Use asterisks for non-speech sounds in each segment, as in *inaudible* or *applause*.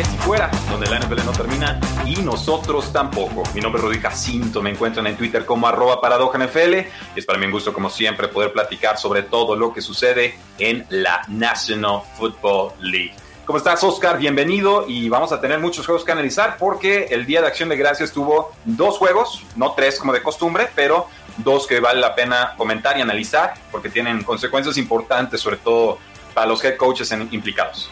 Tres y fuera, donde la NFL no termina y nosotros tampoco. Mi nombre es Rudy Jacinto, me encuentran en Twitter como arroba NFL y es para mí un gusto como siempre poder platicar sobre todo lo que sucede en la National Football League. ¿Cómo estás, Oscar? Bienvenido y vamos a tener muchos juegos que analizar porque el Día de Acción de Gracias tuvo dos juegos, no tres como de costumbre, pero dos que vale la pena comentar y analizar porque tienen consecuencias importantes, sobre todo para los head coaches implicados.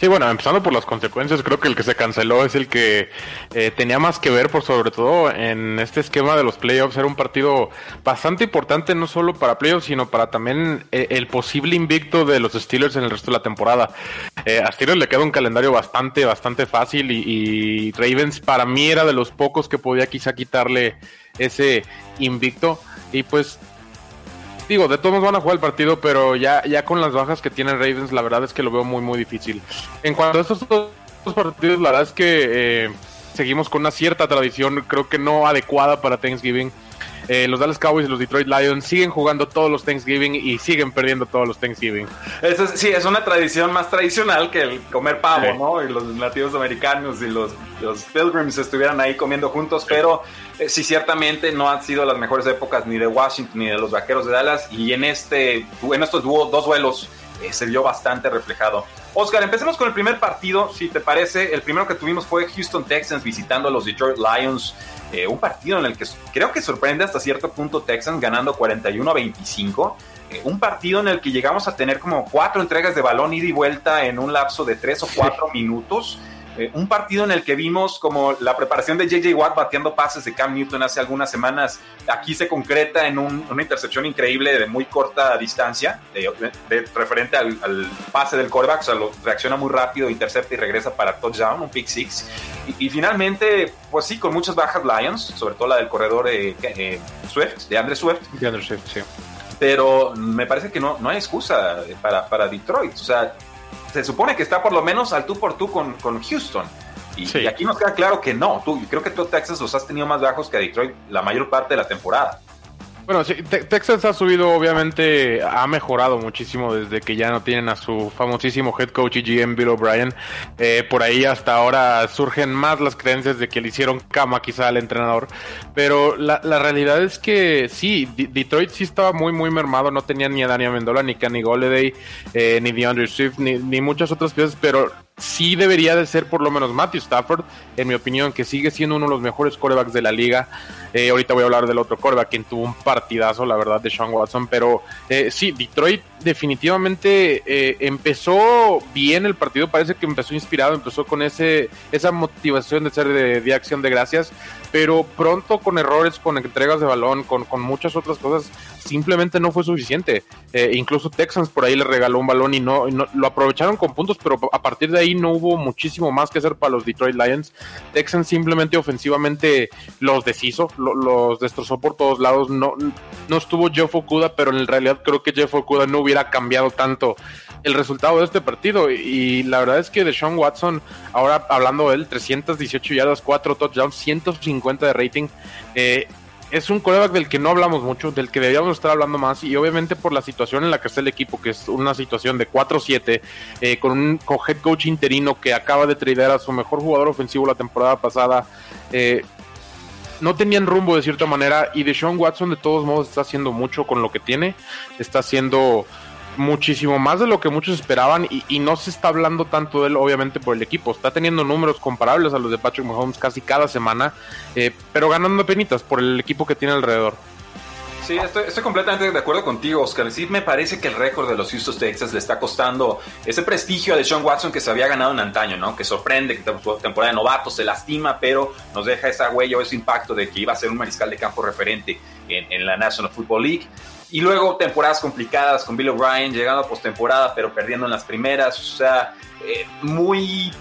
Sí, bueno, empezando por las consecuencias, creo que el que se canceló es el que eh, tenía más que ver, por sobre todo en este esquema de los playoffs. Era un partido bastante importante, no solo para playoffs, sino para también eh, el posible invicto de los Steelers en el resto de la temporada. Eh, a Steelers le queda un calendario bastante, bastante fácil y, y Ravens para mí era de los pocos que podía quizá quitarle ese invicto. Y pues digo, de todos van a jugar el partido, pero ya, ya con las bajas que tiene Ravens, la verdad es que lo veo muy, muy difícil. En cuanto a estos dos partidos, la verdad es que eh, seguimos con una cierta tradición, creo que no adecuada para Thanksgiving. Eh, los Dallas Cowboys y los Detroit Lions siguen jugando todos los Thanksgiving y siguen perdiendo todos los Thanksgiving. Eso sí, es una tradición más tradicional que el comer pavo, ¿no? Y los nativos americanos y los, los pilgrims estuvieran ahí comiendo juntos, pero eh, sí, ciertamente no han sido las mejores épocas ni de Washington ni de los Vaqueros de Dallas y en, este, en estos dos duelos eh, se vio bastante reflejado. Oscar, empecemos con el primer partido, si te parece. El primero que tuvimos fue Houston Texans visitando a los Detroit Lions. Eh, un partido en el que creo que sorprende hasta cierto punto Texans ganando 41 a 25. Eh, un partido en el que llegamos a tener como cuatro entregas de balón ida y vuelta en un lapso de tres o cuatro minutos. Eh, un partido en el que vimos como la preparación de JJ Watt bateando pases de Cam Newton hace algunas semanas, aquí se concreta en una intercepción increíble de muy corta distancia, de, referente al, pase del quarterback, o sea, lo, reacciona muy rápido, intercepta y regresa para touchdown, un pick six. Y, finalmente, pues sí, con muchas bajas Lions, sobre todo la del corredor eh, eh, Swift, de Andre Swift. De Andre Swift, sí. Pero me parece que no, no hay excusa para, para Detroit. O sea, se supone que está por lo menos al tú por tú con, con Houston. Y, aquí nos queda claro que no. Tú, creo que tú Texas los has tenido más bajos que Detroit la mayor parte de la temporada. Bueno, sí, Texas ha subido, obviamente, ha mejorado muchísimo desde que ya no tienen a su famosísimo head coach y GM Bill O'Brien. Eh, por ahí hasta ahora surgen más las creencias de que le hicieron cama quizá al entrenador. Pero la, la realidad es que sí, Detroit sí estaba muy, muy mermado. No tenía ni a Daniel Mendola, ni Kenny Golladay, eh, ni DeAndre Swift, ni, ni muchas otras piezas. Pero sí debería de ser por lo menos Matthew Stafford, en mi opinión, que sigue siendo uno de los mejores corebacks de la liga. Eh, ahorita voy a hablar del otro coreback, quien tuvo un partidazo, la verdad, de Sean Watson. Pero eh, sí, Detroit definitivamente eh, empezó bien el partido, parece que empezó inspirado, empezó con ese esa motivación de ser de, de acción de gracias, pero pronto con errores, con entregas de balón, con, con muchas otras cosas, simplemente no fue suficiente. Eh, incluso Texans por ahí le regaló un balón y no, lo aprovecharon con puntos, pero a partir de ahí no hubo muchísimo más que hacer para los Detroit Lions. Texans simplemente ofensivamente los deshizo, los destrozó por todos lados. No, no estuvo Jeff Okuda, pero en realidad creo que Jeff Okuda no hubiera cambiado tanto el resultado de este partido. Y la verdad es que de Sean Watson, ahora hablando de él, 318 yardas, 4 touchdowns, 150 de rating. Eh, es un coreback del que no hablamos mucho, del que deberíamos estar hablando más, y obviamente por la situación en la que está el equipo, que es una situación de 4-7, eh, con un head coach interino que acaba de tradear a su mejor jugador ofensivo la temporada pasada. Eh, no tenían rumbo de cierta manera, y de Sean Watson de todos modos está haciendo mucho con lo que tiene, está haciendo muchísimo más de lo que muchos esperaban y, no se está hablando tanto de él obviamente por el equipo, está teniendo números comparables a los de Patrick Mahomes casi cada semana, eh, pero ganando penitas por el equipo que tiene alrededor. Sí, estoy, completamente de acuerdo contigo, Oscar. Sí, me parece que el récord de los Houston Texans le está costando ese prestigio a Deshaun Watson que se había ganado en antaño, ¿no? Que sorprende, que temporada de novato se lastima, pero nos deja esa huella o ese impacto de que iba a ser un mariscal de campo referente en, en la National Football League. Y luego temporadas complicadas con Bill O'Brien, llegando a postemporada, pero perdiendo en las primeras. O sea, eh, muy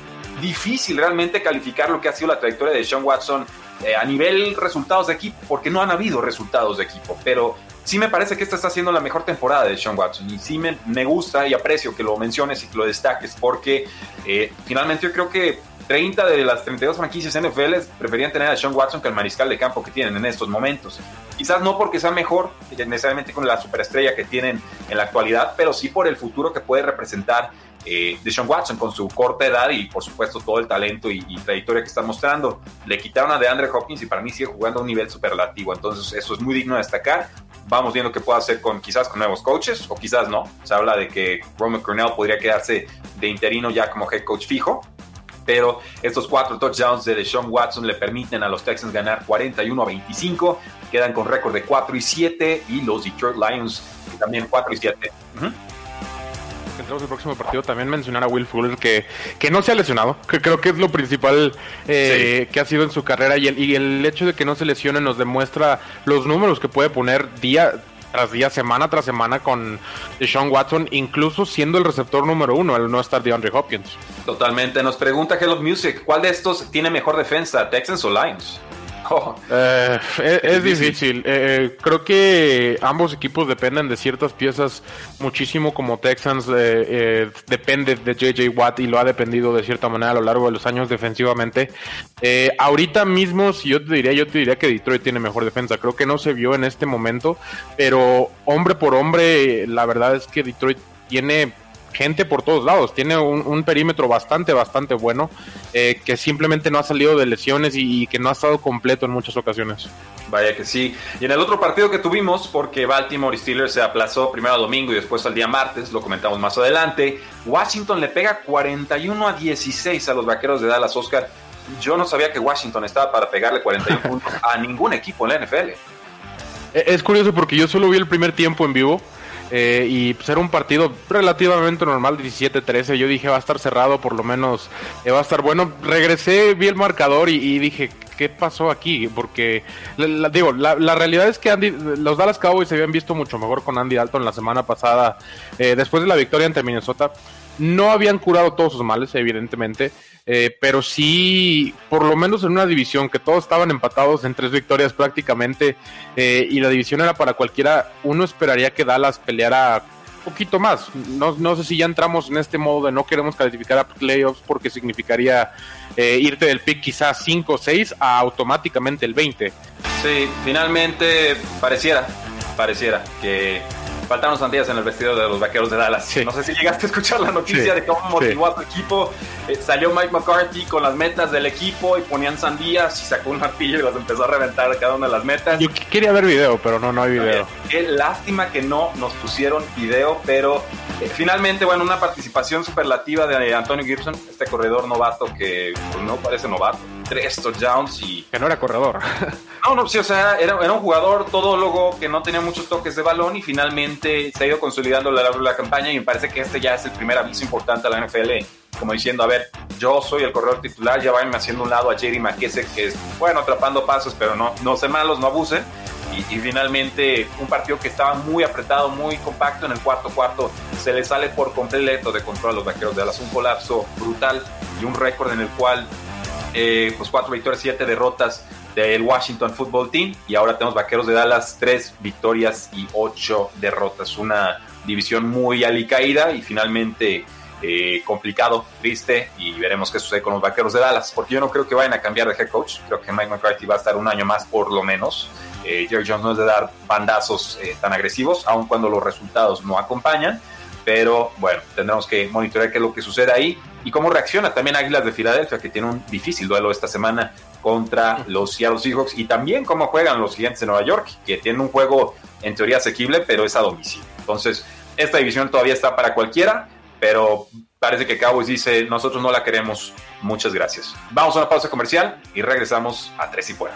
difícil realmente calificar lo que ha sido la trayectoria de Sean Watson eh, a nivel resultados de equipo, porque no han habido resultados de equipo, pero sí me parece que esta está siendo la mejor temporada de Sean Watson y sí me, me gusta y aprecio que lo menciones y que lo destaques porque eh, finalmente yo creo que 30 de las 32 franquicias NFL preferían tener a Sean Watson que el mariscal de campo que tienen en estos momentos. Quizás no porque sea mejor necesariamente con la superestrella que tienen en la actualidad, pero sí por el futuro que puede representar eh, de Sean Watson con su corta edad y por supuesto todo el talento y, y, trayectoria que está mostrando. Le quitaron a DeAndre Hopkins y para mí sigue jugando a un nivel superlativo, entonces eso es muy digno de destacar. Vamos viendo qué puede hacer con quizás con nuevos coaches o quizás no. Se habla de que Roman Cornell podría quedarse de interino ya como head coach fijo, pero estos cuatro touchdowns de Deshaun Watson le permiten a los Texans ganar 41 a 25, quedan con récord de 4 y 7 y los Detroit Lions también 4 y 7. Uh -huh entramos el próximo partido, también mencionar a Will Fuller que, que no se ha lesionado, que creo que es lo principal eh, sí. que ha sido en su carrera y el, y el hecho de que no se lesione nos demuestra los números que puede poner día tras día, semana tras semana con Deshaun Watson, incluso siendo el receptor número uno al no estar DeAndre Hopkins. Totalmente. Nos pregunta Hello Music, ¿cuál de estos tiene mejor defensa, Texans o Lions? Oh. Eh, es, es, difícil. Eh, creo que ambos equipos dependen de ciertas piezas muchísimo, como Texans eh, depende de JJ Watt y lo ha dependido de cierta manera a lo largo de los años defensivamente. ahorita mismo, si yo te diría, yo te diría que Detroit tiene mejor defensa. Creo que no se vio en este momento, pero hombre por hombre, la verdad es que Detroit tiene gente por todos lados. Tiene un, un perímetro bastante, bastante bueno, eh, que simplemente no ha salido de lesiones y, y, que no ha estado completo en muchas ocasiones. Vaya que sí. Y en el otro partido que tuvimos, porque Baltimore y Steelers se aplazó primero a domingo y después al día martes, lo comentamos más adelante, Washington le pega 41 a 16 a los vaqueros de Dallas, Oscar. Yo no sabía que Washington estaba para pegarle 41 *laughs* puntos a ningún equipo en la NFL. Es curioso porque yo solo vi el primer tiempo en vivo. Eh, y pues un partido relativamente normal, 17-13. Yo dije va a estar cerrado, por lo menos eh, va a estar bueno. Regresé, vi el marcador y, dije, ¿qué pasó aquí? Porque, la, digo, la, la, realidad es que Andy, los Dallas Cowboys se habían visto mucho mejor con Andy Dalton la semana pasada, eh, después de la victoria ante Minnesota. No habían curado todos sus males, evidentemente. Eh, pero sí, por lo menos en una división que todos estaban empatados en tres victorias prácticamente eh, y la división era para cualquiera, uno esperaría que Dallas peleara poquito más. No, no, sé si ya entramos en este modo de no queremos calificar a playoffs porque significaría eh, irte del pick quizás 5 o 6 a automáticamente el 20. Sí, finalmente pareciera, pareciera que faltaron sandías en el vestido de los vaqueros de Dallas. Sí. No sé si llegaste a escuchar la noticia sí. de cómo motivó sí. a su equipo. Eh, salió Mike McCarthy con las metas del equipo y ponían sandías y sacó un martillo y las empezó a reventar cada una de las metas. Yo quería ver video, pero no, no hay video. Qué lástima que no nos pusieron video, pero eh, finalmente, bueno, una participación superlativa de Antonio Gibson, este corredor novato que pues, no parece novato. Tres touchdowns y. Que no era corredor. *laughs* no, no, sí, o sea, era, era un jugador todólogo que no tenía muchos toques de balón y finalmente se ha ido consolidando a lo largo de la campaña y me parece que este ya es el primer aviso importante a la NFL, como diciendo, a ver, yo soy el corredor titular, ya vayan haciendo un lado a Jerry McKessie, que es, bueno, atrapando pasos, pero no, no sé malos, no abusen. Y, y, finalmente un partido que estaba muy apretado, muy compacto en el cuarto cuarto, se le sale por completo de control a los vaqueros de Dallas, un colapso brutal y un récord en el cual, eh, pues cuatro victorias, siete derrotas del Washington Football Team. Y ahora tenemos vaqueros de Dallas, tres victorias y ocho derrotas, una división muy alicaída y finalmente eh, complicado, triste. Y veremos qué sucede con los vaqueros de Dallas, porque yo no creo que vayan a cambiar de head coach, creo que Mike McCarthy va a estar un año más por lo menos. Eh, Jerry Jones no es de dar bandazos eh, tan agresivos, aun cuando los resultados no acompañan, pero bueno, tendremos que monitorear qué es lo que sucede ahí y cómo reacciona también Águilas de Filadelfia, que tiene un difícil duelo esta semana contra los Seattle Seahawks y también cómo juegan los Gigantes de Nueva York, que tienen un juego en teoría asequible, pero es a domicilio. Entonces, esta división todavía está para cualquiera, pero parece que Cowboys dice, nosotros no la queremos, muchas gracias. Vamos a una pausa comercial y regresamos a Tres y Fuera.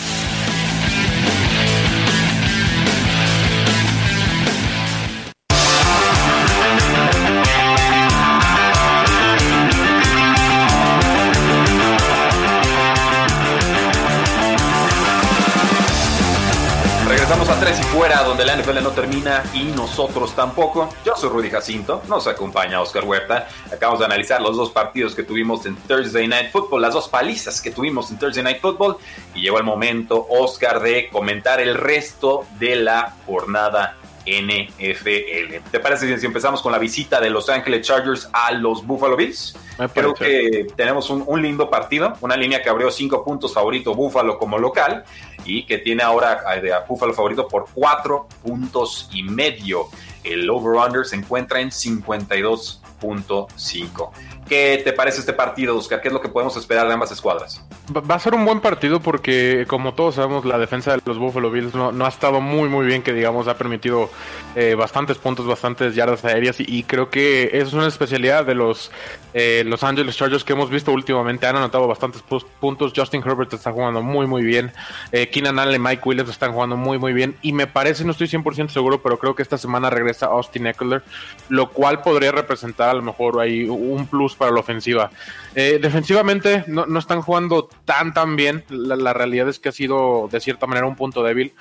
Donde la NFL no termina y nosotros tampoco. Yo soy Rudy Jacinto, nos acompaña Oscar Huerta. Acabamos de analizar los dos partidos que tuvimos en Thursday Night Football, las dos palizas que tuvimos en Thursday Night Football. Y llegó el momento, Oscar, de comentar el resto de la jornada NFL. ¿Te parece si empezamos con la visita de Los Angeles Chargers a los Buffalo Bills? Creo que tenemos un, lindo partido, una línea que abrió cinco puntos favorito Buffalo como local y que tiene ahora a, Buffalo favorito por cuatro puntos y medio. El over-under se encuentra en 52.5. ¿Qué te parece este partido, Oscar? ¿Qué es lo que podemos esperar de ambas escuadras? Va a ser un buen partido porque, como todos sabemos, la defensa de los Buffalo Bills no, ha estado muy, muy bien, que digamos, ha permitido eh, bastantes puntos, bastantes yardas aéreas y, creo que eso es una especialidad de los eh, Los Angeles Chargers que hemos visto últimamente. Han anotado bastantes puntos. Justin Herbert está jugando muy, muy bien. Eh, Keenan Allen y Mike Williams están jugando muy, muy bien. Y me parece, no estoy 100% seguro, pero creo que esta semana regresa Austin Eckler, lo cual podría representar a lo mejor ahí un plus para la ofensiva. Eh, defensivamente no, no, están jugando tan tan bien. La, realidad es que ha sido de cierta manera un punto débil.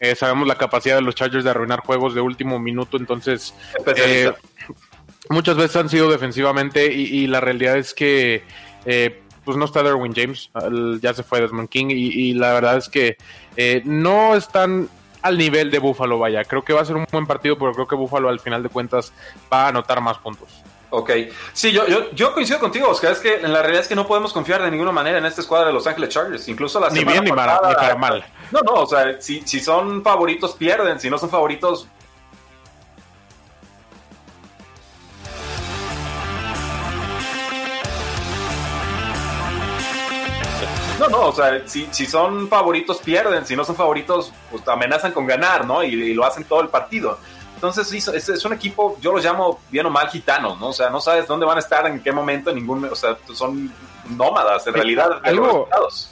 Eh, sabemos la capacidad de los Chargers de arruinar juegos de último minuto, entonces eh, muchas veces han sido defensivamente y, la realidad es que pues no está Derwin James, ya se fue Desmond King y, y la verdad es que no están al nivel de Buffalo, vaya. Creo que va a ser un buen partido, pero creo que Buffalo al final de cuentas va a anotar más puntos. Ok, sí, yo, yo, yo coincido contigo, Oscar, es que en la realidad es que no podemos confiar de ninguna manera en esta escuadra de Los Ángeles Chargers, incluso la Ni bien ni, para mal. No, no, o sea, si, si son favoritos pierden, si no son favoritos No, no, o sea, si, si, son favoritos pierden, si no son favoritos, pues amenazan con ganar, ¿no? y, lo hacen todo el partido. Entonces, es, un equipo, yo los llamo bien o mal gitanos, ¿no? O sea, no sabes dónde van a estar, en qué momento, en ningún, o sea, son nómadas en realidad. algo,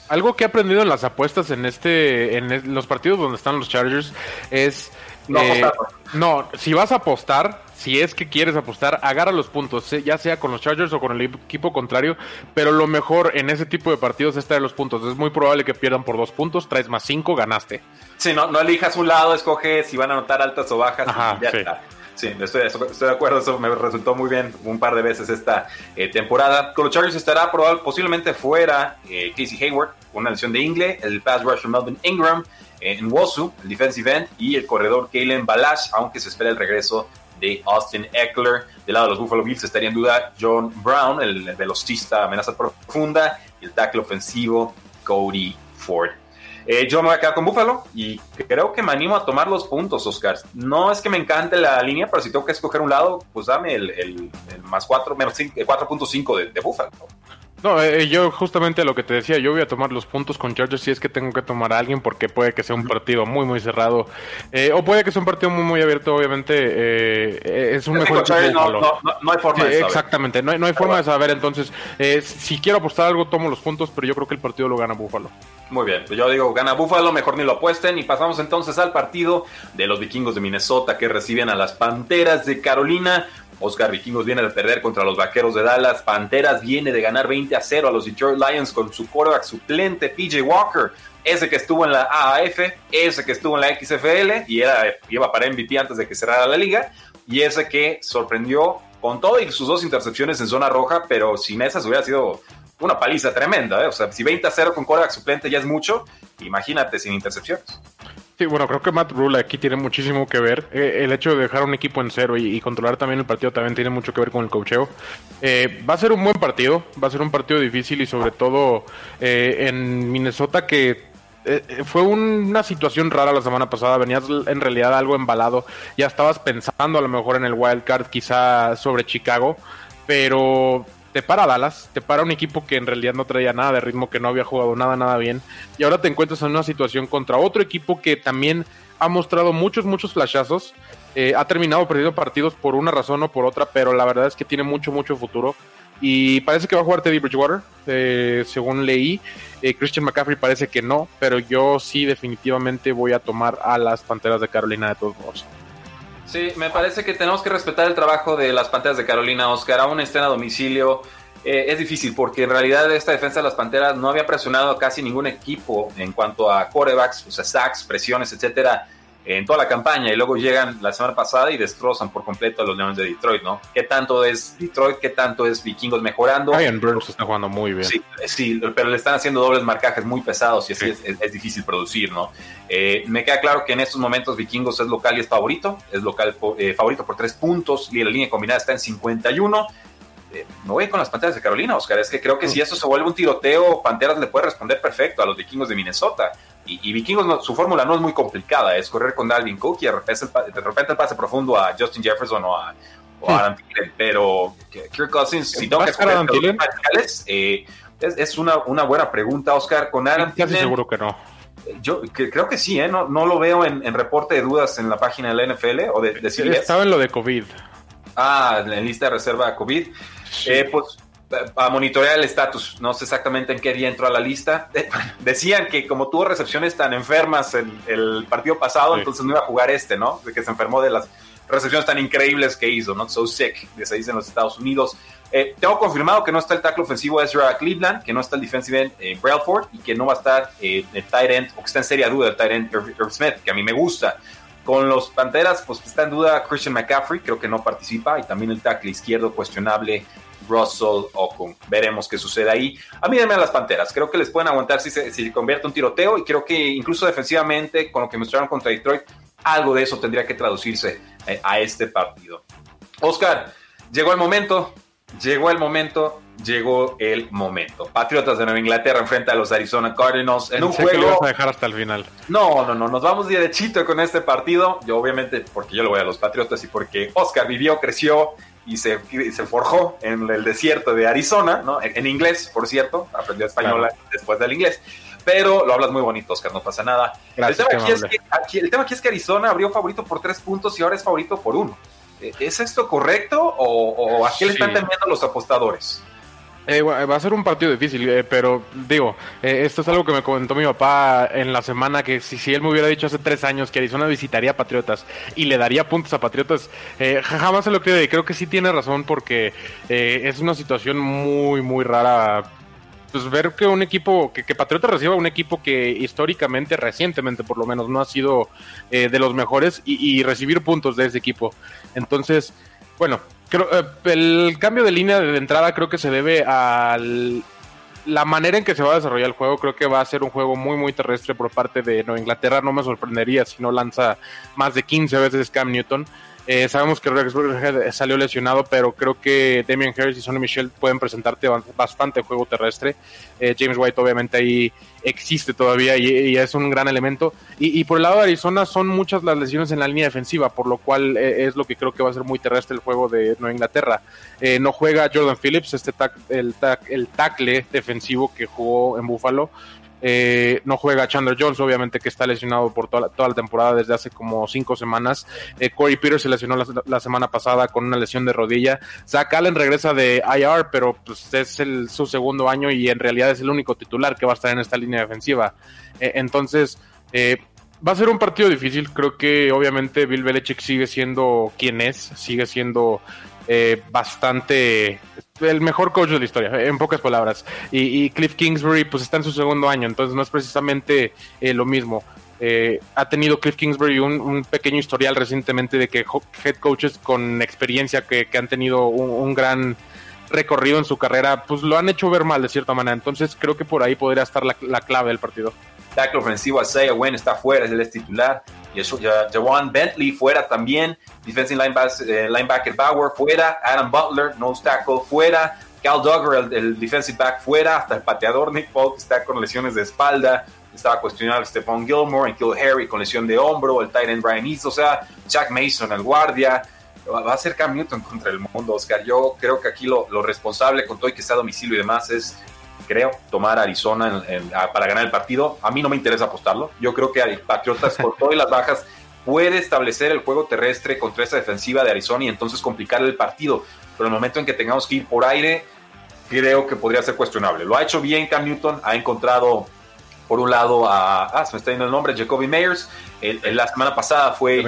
algo que he aprendido en las apuestas en este, en los partidos donde están los Chargers es no, eh, no, si vas a apostar, si es que quieres apostar, agarra los puntos, ya sea con los Chargers o con el equipo contrario, pero lo mejor en ese tipo de partidos es traer los puntos. Es muy probable que pierdan por dos puntos, traes más cinco, ganaste. Sí, no, no elijas un lado, escoge si van a anotar altas o bajas y ya está. Sí, estoy, de acuerdo, eso me resultó muy bien un par de veces esta eh, temporada. Con los Chargers estará probable, posiblemente fuera eh, Casey Hayward, una lesión de Ingle, el pass rusher Melvin Ingram, eh, en Wosu, el defensive end, y el corredor Kalen Balash, aunque se espera el regreso de Austin Eckler. Del lado de los Buffalo Bills estaría en duda John Brown, el velocista amenaza profunda, y el tackle ofensivo Cody Ford. Eh, yo me voy a quedar con Buffalo y creo que me animo a tomar los puntos, Oscar. No es que me encante la línea, pero si tengo que escoger un lado, pues dame el, más 4, menos 4.5 de, de Buffalo. No, eh, yo justamente lo que te decía, yo voy a tomar los puntos con Chargers si es que tengo que tomar a alguien porque puede que sea un partido muy muy cerrado eh, o puede que sea un partido muy muy abierto, obviamente eh, es un mejor no, no, no, hay forma de saber. Exactamente, no hay, no hay forma de saber, entonces si quiero apostar algo tomo los puntos, pero yo creo que el partido lo gana Buffalo. Muy bien, pues yo digo gana Buffalo, mejor ni lo apuesten y pasamos entonces al partido de los vikingos de Minnesota que reciben a las Panteras de Carolina. Oscar Vikingos viene de perder contra los Vaqueros de Dallas. Panteras viene de ganar 20 a 0 a los Detroit Lions con su quarterback suplente PJ Walker. Ese que estuvo en la AAF, ese que estuvo en la XFL y era, iba para MVP antes de que cerrara la liga. Y ese que sorprendió con todo y sus dos intercepciones en zona roja, pero sin esas hubiera sido una paliza tremenda. ¿eh? O sea, si 20 a 0 con quarterback suplente ya es mucho, imagínate sin intercepciones. Sí, bueno, creo que Matt Rule aquí tiene muchísimo que ver. Eh, el hecho de dejar un equipo en cero y, controlar también el partido también tiene mucho que ver con el cocheo. Eh, va a ser un buen partido, va a ser un partido difícil y sobre todo eh, en Minnesota que fue una situación rara la semana pasada, venías en realidad algo embalado, ya estabas pensando a lo mejor en el wild card quizá sobre Chicago, pero te para Dallas, te para un equipo que en realidad no traía nada de ritmo, que no había jugado nada, nada bien, y ahora te encuentras en una situación contra otro equipo que también ha mostrado muchos, muchos flashazos, eh, ha terminado perdiendo partidos por una razón o por otra, pero la verdad es que tiene mucho, mucho futuro. Y parece que va a jugar Teddy Bridgewater, eh, según leí. Eh, Christian McCaffrey parece que no, pero yo sí definitivamente voy a tomar a las Panteras de Carolina de todos modos. Sí, me parece que tenemos que respetar el trabajo de las Panteras de Carolina, Oscar, aún estén a domicilio. Eh, es difícil porque en realidad esta defensa de las Panteras no había presionado a casi ningún equipo en cuanto a corebacks, o sea, sacks, presiones, etcétera en toda la campaña y luego llegan la semana pasada y destrozan por completo a los Leones de Detroit, ¿no? ¿Qué tanto es Detroit? ¿Qué tanto es Vikingos mejorando? Ryan Burns está jugando muy bien. Sí, sí, pero le están haciendo dobles marcajes muy pesados y así es, difícil producir, ¿no? Eh, me queda claro que en estos momentos Vikingos es local y es favorito, es local eh, favorito por tres puntos y la línea combinada está en 51. Eh, me voy con las Panteras de Carolina, Oscar. Es que creo que si eso se vuelve un tiroteo, Panteras le puede responder perfecto a los vikingos de Minnesota. Y, Vikingos, su fórmula no es muy complicada, es correr con Dalvin Cook y de repente el, pase profundo a Justin Jefferson o a, o Adam Thielen. Pero Kirk Cousins, si tengo que eh, es, una, una, buena pregunta, Oscar. Con Adam Casi seguro que no. Yo creo que sí, ¿eh? no, no lo veo en, reporte de dudas en la página de la NFL o de, de Estaba en lo de COVID. Ah, en lista de reserva COVID. Eh, pues a monitorear el estatus. No sé exactamente en qué día entró a la lista. *laughs* Decían que como tuvo recepciones tan enfermas el, el partido pasado, entonces no iba a jugar este, ¿no? De que se enfermó de las recepciones tan increíbles que hizo, ¿no? So sick, que se dice en los Estados Unidos. Eh, tengo confirmado que no está el tackle ofensivo Ezra Cleveland, que no está el defensive end eh, Brailford y que no va a estar eh, el tight end, o que está en seria duda el tight end Irv Smith, que a mí me gusta. Con los Panteras, pues está en duda Christian McCaffrey, creo que no participa, y también el tackle izquierdo cuestionable Russell Okung. Veremos qué sucede ahí. A mí denme a las Panteras. Creo que les pueden aguantar si se, si convierte un tiroteo y creo que incluso defensivamente, con lo que mostraron contra Detroit, algo de eso tendría que traducirse eh, a este partido. Oscar, llegó el momento, llegó el momento, llegó el momento. Patriotas de Nueva Inglaterra enfrenta a los Arizona Cardinals en un juego. Que a dejar hasta el final. No, no, no, nos vamos derechito con este partido. Yo, obviamente, porque yo le voy a los Patriotas y porque Oscar vivió, creció y se, se forjó en el desierto de Arizona, ¿no? En, inglés, por cierto, aprendió español después del inglés. Pero lo hablas muy bonito, Oscar, no pasa nada. el, tema aquí es que, el tema aquí es que Arizona abrió favorito por tres puntos y ahora es favorito por uno. ¿Es esto correcto o, a qué le están temiendo los apostadores? Eh, va a ser un partido difícil, eh, pero digo, eh, esto es algo que me comentó mi papá en la semana, que si, si él me hubiera dicho hace tres años que Arizona visitaría a Patriotas y le daría puntos a Patriotas, jamás se lo creo y creo que sí tiene razón porque es una situación muy, muy rara. Pues ver que un equipo, que, que Patriotas reciba un equipo que históricamente, recientemente por lo menos, no ha sido de los mejores y, y recibir puntos de ese equipo. Entonces, bueno, Creo, eh, el cambio de línea de entrada creo que se debe a la manera en que se va a desarrollar el juego. Creo que va a ser un juego muy, muy terrestre por parte de Nueva Inglaterra. No me sorprendería si no lanza más de 15 veces Cam Newton. Eh, sabemos que Rex salió lesionado, pero creo que Damian Harris y Sonny Michel pueden presentarte bastante juego terrestre. Eh, James White obviamente ahí existe todavía y, es un gran elemento. Y, por el lado de Arizona son muchas las lesiones en la línea defensiva, por lo cual eh, es lo que creo que va a ser muy terrestre el juego de Nueva Inglaterra. no juega Jordan Phillips, este el, el tackle defensivo que jugó en Buffalo. Eh, no juega Chandler Jones, obviamente que está lesionado por toda la, temporada desde hace como cinco semanas. Eh, Corey Peters se lesionó la, semana pasada con una lesión de rodilla. Zach Allen regresa de IR, pero pues, es su segundo año y en realidad es el único titular que va a estar en esta línea defensiva. Eh, entonces, va a ser un partido difícil. Creo que obviamente Bill Belichick sigue siendo quien es, sigue siendo eh, bastante el mejor coach de la historia, en pocas palabras. Y, Cliff Kingsbury pues está en su segundo año, entonces no es precisamente eh, lo mismo. Eh, ha tenido Cliff Kingsbury un, pequeño historial recientemente de que head coaches con experiencia que, han tenido un, gran recorrido en su carrera, pues lo han hecho ver mal de cierta manera. Entonces creo que por ahí podría estar la, clave del partido. Tackle ofensivo, Isaiah Wynn está fuera, es el titular. Y eso, Jawan Bentley fuera también. Defensive linebacker, eh, linebacker Bauer fuera, Adam Butler, no tackle fuera, Cal Duggar, el, defensive back fuera, hasta el pateador Nick Polk está con lesiones de espalda, estaba cuestionado Stephon Gilmore, Kill Harry con lesión de hombro, el tight end Brian East, o sea, Jack Mason, el guardia. va a ser Cam Newton *laughs* contra el mundo, Oscar. Yo creo que aquí lo, responsable con todo y que sea domicilio y demás es, creo, tomar Arizona para ganar el partido. A mí no me interesa apostarlo. Yo creo que Patriotas, por todo y las bajas, puede establecer el juego terrestre contra esa defensiva de Arizona y entonces complicar el partido. Pero el momento en que tengamos que ir por aire, creo que podría ser cuestionable. Lo ha hecho bien Cam Newton, ha encontrado por un lado a, ah, se me está yendo el nombre, Jacoby Meyers, el, la semana pasada fue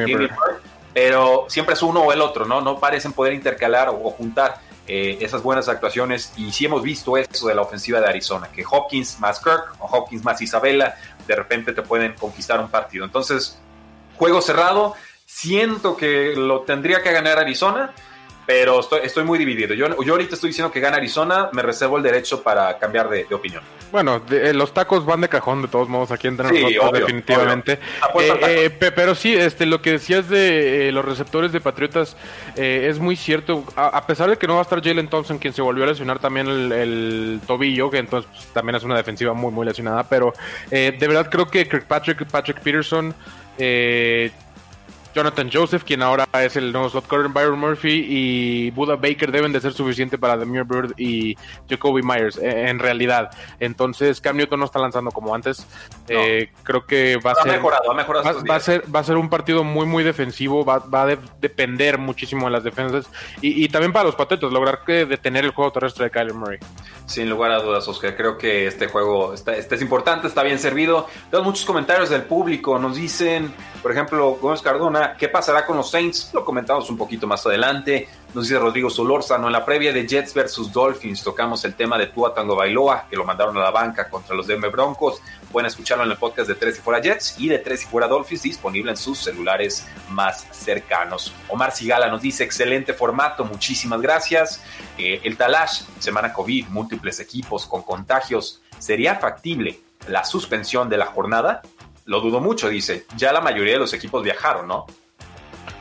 pero siempre es uno o el otro, ¿no? No parecen poder intercalar o, juntar eh, esas buenas actuaciones y sí hemos visto eso de la ofensiva de Arizona, que Hopkins más Kirk o Hopkins más Isabela de repente te pueden conquistar un partido. Entonces, juego cerrado, siento que lo tendría que ganar Arizona, pero estoy, estoy muy dividido. Yo, yo ahorita estoy diciendo que gana Arizona, me reservo el derecho para cambiar de, opinión. Bueno, eh, los tacos van de cajón de todos modos aquí entre nosotros, definitivamente. Eh, eh, pero sí, este, lo que decías de los receptores de Patriotas es muy cierto. A, pesar de que no va a estar Jalen Thompson, quien se volvió a lesionar también el, tobillo, que entonces pues, también es una defensiva muy, muy lesionada, pero de verdad creo que Kirkpatrick, Patrick Peterson... Eh, Jonathan Joseph, quien ahora es el nuevo slot corner, Byron Murphy y Buda Baker deben de ser suficiente para Demir Bird y Jacoby Myers, e, en realidad. Entonces Cam Newton no está lanzando como antes. Eh, creo que va a ser... Va, a ser, va a ser un partido muy, muy defensivo, va, a depender muchísimo de las defensas y, también para los Patriotas, lograr que detener el juego terrestre de Kyler Murray. Sin lugar a dudas, Oscar. Creo que este juego está, este es importante, está bien servido. Tengo muchos comentarios del público. Nos dicen, por ejemplo, Gómez Cardona, ¿qué pasará con los Saints? Lo comentamos un poquito más adelante. Nos dice Rodrigo Solórzano, en la previa de Jets versus Dolphins tocamos el tema de Tua Tango Bailoa, que lo mandaron a la banca contra los Denver Broncos. Pueden escucharlo en el podcast de Tres y Fuera Jets y de Tres y Fuera Dolphins, disponible en sus celulares más cercanos. Omar Sigala nos dice, excelente formato, muchísimas gracias. Eh, el Talash, semana COVID, múltiples equipos con contagios. ¿Sería factible la suspensión de la jornada? Lo dudo mucho, dice. Ya la mayoría de los equipos viajaron, ¿no?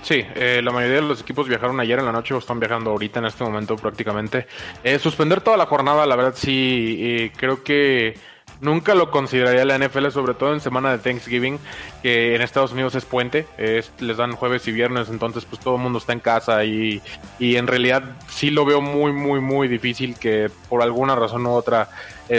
Sí, eh, la mayoría de los equipos viajaron ayer en la noche o están viajando ahorita en este momento prácticamente. Eh, suspender toda la jornada, la verdad sí, creo que nunca lo consideraría la NFL, sobre todo en semana de Thanksgiving, que en Estados Unidos es puente, les dan jueves y viernes, entonces pues todo el mundo está en casa y, y en realidad sí lo veo muy, muy, muy difícil que por alguna razón u otra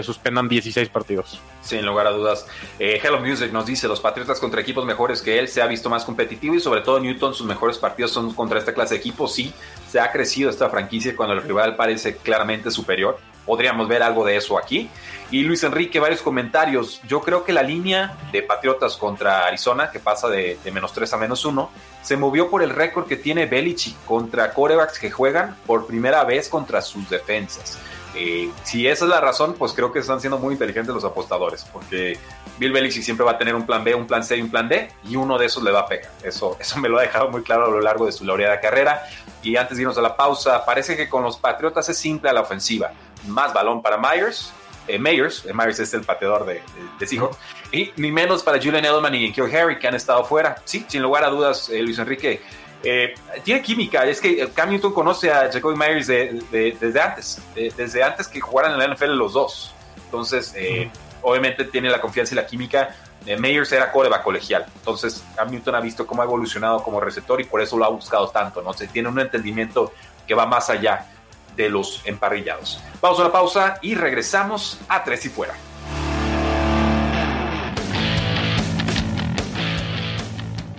suspendan 16 partidos. Sin lugar a dudas. Eh, Hello Music nos dice, los Patriotas contra equipos mejores que él se ha visto más competitivo y sobre todo Newton sus mejores partidos son contra esta clase de equipos. Sí, se ha crecido esta franquicia cuando el rival parece claramente superior. Podríamos ver algo de eso aquí. Y Luis Enrique, varios comentarios. Yo creo que la línea de Patriotas contra Arizona, que pasa de, de menos 3 a menos 1, se movió por el récord que tiene Belichick contra corebacks que juegan por primera vez contra sus defensas. Eh, si esa es la razón, pues creo que están siendo muy inteligentes los apostadores, porque Bill Belichick siempre va a tener un plan B, un plan C y un plan D, y uno de esos le va a pegar. Eso, eso me lo ha dejado muy claro a lo largo de su laureada carrera. Y antes de irnos a la pausa, parece que con los Patriotas es simple a la ofensiva. Más balón para Myers, eh, Myers, eh, Myers es el pateador de, de, Seahawks, y ni menos para Julian Edelman y Kill Harry, que han estado fuera. Sí, sin lugar a dudas, Luis Enrique eh, tiene química, es que Cam Newton conoce a Jacoby Myers desde antes, desde antes que jugaran en la NFL los dos. Entonces, eh, obviamente tiene la confianza y la química. Eh, Myers era coreback colegial, entonces Cam Newton ha visto cómo ha evolucionado como receptor y por eso lo ha buscado tanto, ¿no? Se tiene un entendimiento que va más allá de los emparrillados. Vamos a la pausa y regresamos a Tres y Fuera.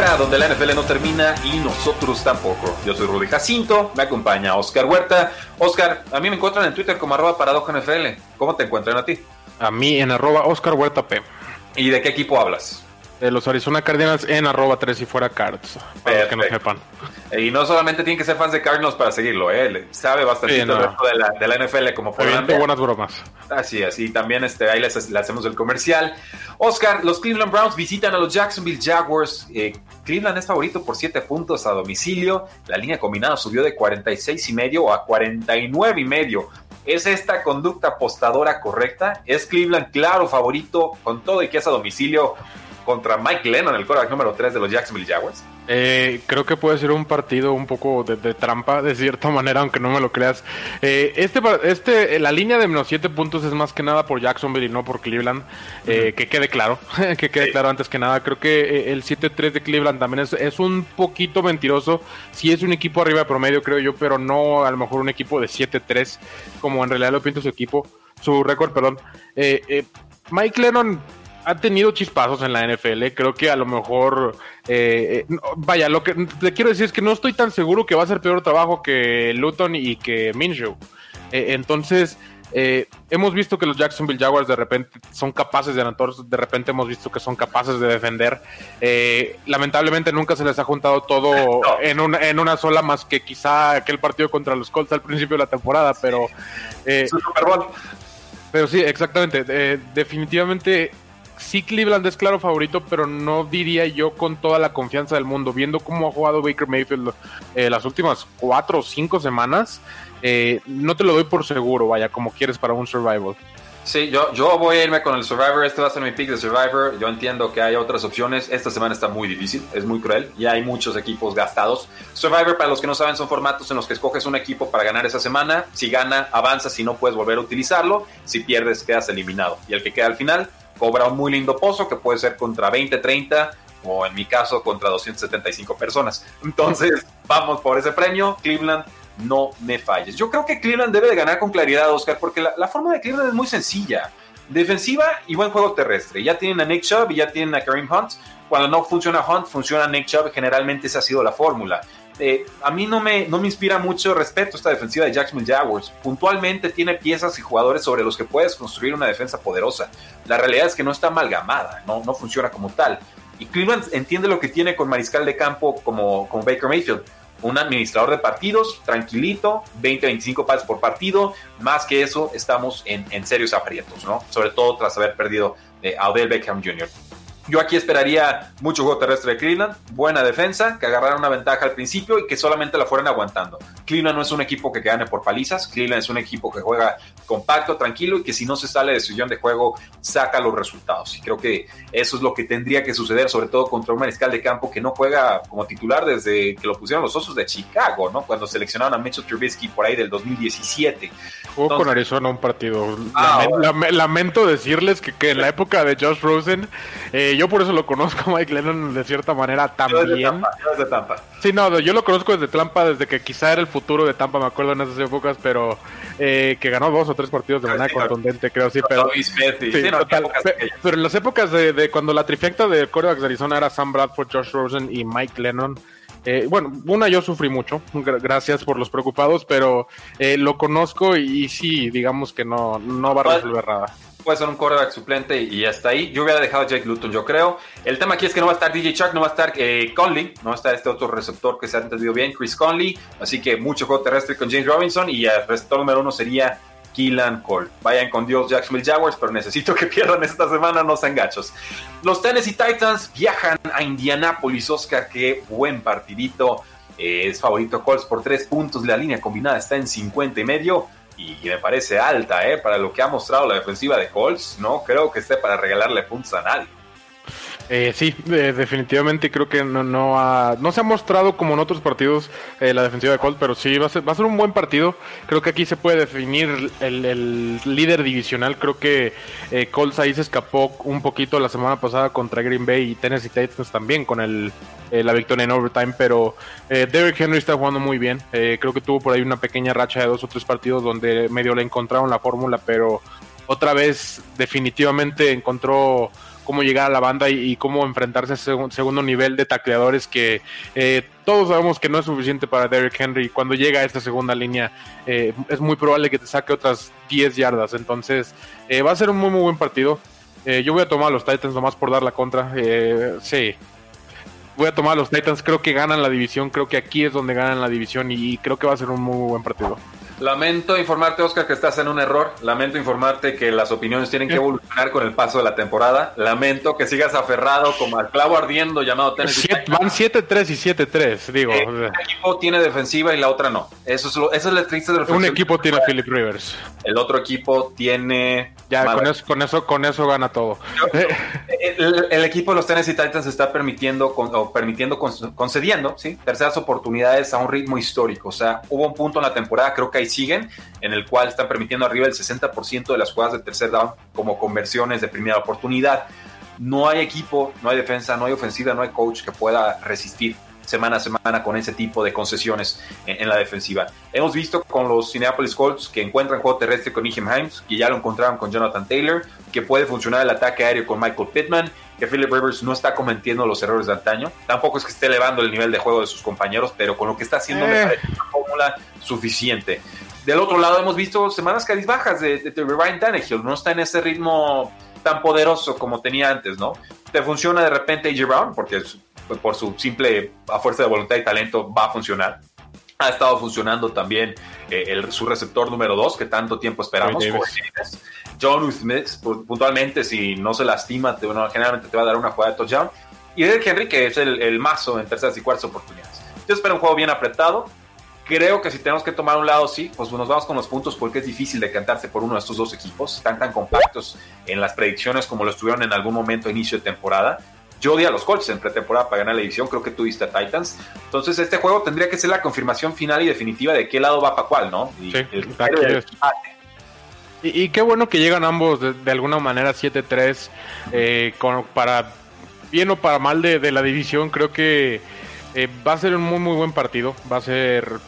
Donde la NFL no termina y nosotros tampoco. Yo soy Rudy Jacinto, me acompaña Oscar Huerta. Oscar, a mí me encuentran en Twitter como arroba NFL. ¿Cómo te encuentran a ti? A mí en arroba Oscar Huerta P. ¿Y de qué equipo hablas? De los Arizona Cardinals en arroba 3 y fuera cards, para los que no sepan. Y no solamente tienen que ser fans de Cardinals para seguirlo, ¿eh? sabe bastante de, la, de, la, NFL como por buenas bromas. Así es, y también este, ahí les, hacemos el comercial. Oscar, los Cleveland Browns visitan a los Jacksonville Jaguars. Eh, Cleveland es favorito por 7 puntos a domicilio. La línea combinada subió de 46 y medio a 49 y medio. ¿Es esta conducta apostadora correcta? ¿Es Cleveland claro favorito con todo y que es a domicilio contra Mike Lennon, el quarterback número 3 de los Jacksonville Jaguars? Eh, creo que puede ser un partido un poco de, trampa, de cierta *laughs* manera, aunque no me lo creas. Eh, este, este, la línea de menos 7 puntos es más que nada por Jacksonville y no por Cleveland. Eh, que quede claro, *laughs* que quede claro antes que nada. Creo que el 7-3 de Cleveland también es, es un poquito mentiroso. Si es un equipo arriba de promedio, creo yo, pero no a lo mejor un equipo de 7-3, como en realidad lo pinta su equipo, su récord, perdón. Mike Lennon ha tenido chispazos en la NFL. Creo que a lo mejor, eh, eh, vaya, lo que te quiero decir es que no estoy tan seguro que va a ser peor trabajo que Luton y que Minshew. Eh, entonces, hemos visto que los Jacksonville Jaguars de repente son capaces de anotar, de repente hemos visto que son capaces de defender. lamentablemente nunca se les ha juntado todo *laughs* en, una, en una sola, más que quizá aquel partido contra los Colts al principio de la temporada, pero... Pero sí, exactamente. definitivamente sí Cleveland es claro favorito, pero no diría yo con toda la confianza del mundo. Viendo cómo ha jugado Baker Mayfield eh, las últimas cuatro o cinco semanas, eh, no te lo doy por seguro, vaya, como quieres para un survival. Sí, yo, yo voy a irme con el Survivor. Este va a ser mi pick de Survivor. Yo entiendo que hay otras opciones. Esta semana está muy difícil, es muy cruel. Y hay muchos equipos gastados. Survivor, para los que no saben, son formatos en los que escoges un equipo para ganar esa semana. Si gana, avanza. Si no, puedes volver a utilizarlo. Si pierdes, quedas eliminado. Y el que queda al final cobra un muy lindo pozo que puede ser contra 20, 30 o en mi caso contra 275 personas. Entonces, *laughs* vamos por ese premio. Cleveland, no me falles. Yo creo que Cleveland debe de ganar con claridad, Oscar, porque la, forma de Cleveland es muy sencilla. Defensiva y buen juego terrestre. Ya tienen a Nick Chubb y ya tienen a Kareem Hunt. Cuando no funciona Hunt, funciona Nick Chubb. Generalmente esa ha sido la fórmula. Eh, a mí no me, no me inspira mucho respeto esta defensiva de Jacksonville Jaguars. Puntualmente tiene piezas y jugadores sobre los que puedes construir una defensa poderosa. La realidad es que no está amalgamada, no, no funciona como tal. Y Cleveland entiende lo que tiene con mariscal de campo como, como Baker Mayfield. Un administrador de partidos, tranquilito, 20-25 pases por partido. Más que eso, estamos en, en serios aprietos, ¿no? Sobre todo tras haber perdido eh, a Odell Beckham Jr. Yo aquí esperaría mucho juego terrestre de Cleveland, buena defensa, que agarraran una ventaja al principio y que solamente la fueran aguantando. Cleveland no es un equipo que gane por palizas, Cleveland es un equipo que juega compacto, tranquilo y que si no se sale de su de juego saca los resultados. Y creo que eso es lo que tendría que suceder, sobre todo contra un mariscal de campo que no juega como titular desde que lo pusieron los Osos de Chicago, ¿no? Cuando seleccionaron a Mitchell Trubisky por ahí del 2017. Jugó con Arizona un partido. Ah, lamento decirles que, en la época de Josh Rosen eh, yo por eso lo conozco *laughs* Mike Lennon de cierta manera también. de Tampa, Sí, no, yo lo conozco desde Tampa, desde que quizá era el futuro de Tampa, me acuerdo en esas épocas, pero eh, que ganó dos o tres partidos de manera contundente, creo, sí, pero... pero en las épocas de, cuando la trifecta de corebacks de Arizona era Sam Bradford, Josh Rosen y Mike Lennon, eh, bueno, una yo sufrí mucho, gracias por los preocupados, pero eh, lo conozco y, y, sí, digamos que no, no va a resolver nada puede ser un quarterback suplente y hasta ahí. Yo hubiera dejado a Jake Luton, yo creo. El tema aquí es que no va a estar DJ Chuck, no va a estar eh, Conley, no va a estar este otro receptor que se ha entendido bien, Chris Conley. Así que mucho juego terrestre con James Robinson y el receptor número uno sería Keelan Cole. Vayan con Dios Jacksonville Jaguars, pero necesito que *laughs* pierdan esta semana, no sean gachos. Los Tennessee Titans viajan a Indianapolis, Oscar, qué buen partidito. Eh, es favorito Colts por tres puntos, la línea combinada está en 50 y medio y, me parece alta, ¿eh? Para lo que ha mostrado la defensiva de Colts, no creo que esté para regalarle puntos a nadie. Eh, sí, definitivamente creo que no, no, no se ha mostrado como en otros partidos eh, la defensiva de Colts, pero sí va a, ser, va a ser un buen partido. Creo que aquí se puede definir el, líder divisional. Creo que eh, Colts ahí se escapó un poquito la semana pasada contra Green Bay y Tennessee Titans también con el, eh, la victoria en overtime, pero Derrick Henry está jugando muy bien. creo que tuvo por ahí una pequeña racha de dos o tres partidos donde medio le encontraron la fórmula, pero otra vez definitivamente encontró cómo llegar a la banda y, cómo enfrentarse a ese segundo nivel de tacleadores que eh, todos sabemos que no es suficiente para Derrick Henry. Cuando llega a esta segunda línea eh, es muy probable que te saque otras 10 yardas. Entonces eh, va a ser un muy, muy buen partido. Eh, yo voy a tomar a los Titans nomás por dar la contra. Sí. Voy a tomar a los Titans. Creo que ganan la división. Creo que aquí es donde ganan la división y creo que va a ser un muy buen partido. Lamento informarte, Oscar, que estás en un error. Lamento informarte que las opiniones tienen que evolucionar con el paso de la temporada. Lamento que sigas aferrado como al clavo ardiendo llamado Tennessee. van 7-3 y 7-3, digo. Eh, un equipo tiene defensiva y la otra no. Eso es lo, eso es lo triste del Un equipo tiene a Philip Rivers. El otro equipo tiene. Ya, con eso, con eso, con eso gana todo. El, equipo de los Tennessee Titans está permitiendo, o permitiendo, concediendo, ¿sí? Terceras oportunidades a un ritmo histórico. O sea, hubo un punto en la temporada, creo que hay siguen, en el cual están permitiendo arriba el 60% de las jugadas de tercer down como conversiones de primera oportunidad. No hay equipo, no hay defensa, no hay ofensiva, no hay coach que pueda resistir semana a semana con ese tipo de concesiones en, la defensiva. Hemos visto con los Cineapolis Colts que encuentran juego terrestre con Nijem Himes, que ya lo encontraron con Jonathan Taylor, que puede funcionar el ataque aéreo con Michael Pittman, que Philip Rivers no está cometiendo los errores de antaño. Tampoco es que esté elevando el nivel de juego de sus compañeros, pero con lo que está haciendo me eh. parece una fórmula suficiente. Del otro lado hemos visto semanas bajas de, de, de Ryan Tannehill, no está en ese ritmo tan poderoso como tenía antes, ¿no? Te funciona de repente AJ Brown, porque por su simple a fuerza de voluntad y talento va a funcionar. Ha estado funcionando también eh, el, su receptor número 2, que tanto tiempo esperamos. John Smith, puntualmente, si no se lastima, generalmente te va a dar una jugada de touchdown. Y Derek Henry, que es el, el mazo en terceras y cuartas oportunidades. Yo espero un juego bien apretado. Creo que si tenemos que tomar un lado, sí, pues nos vamos con los puntos porque es difícil decantarse por uno de estos dos equipos. Están tan compactos en las predicciones como lo estuvieron en algún momento a inicio de temporada. Yo di a los Colts en pretemporada para ganar la división, creo que tú diste a Titans. Entonces, este juego tendría que ser la confirmación final y definitiva de qué lado va para cuál, ¿no? Y, sí, y, qué bueno que llegan ambos de, alguna manera 7-3 eh, para bien o para mal de, la división. Creo que eh, va a ser un muy, muy buen partido. Va a ser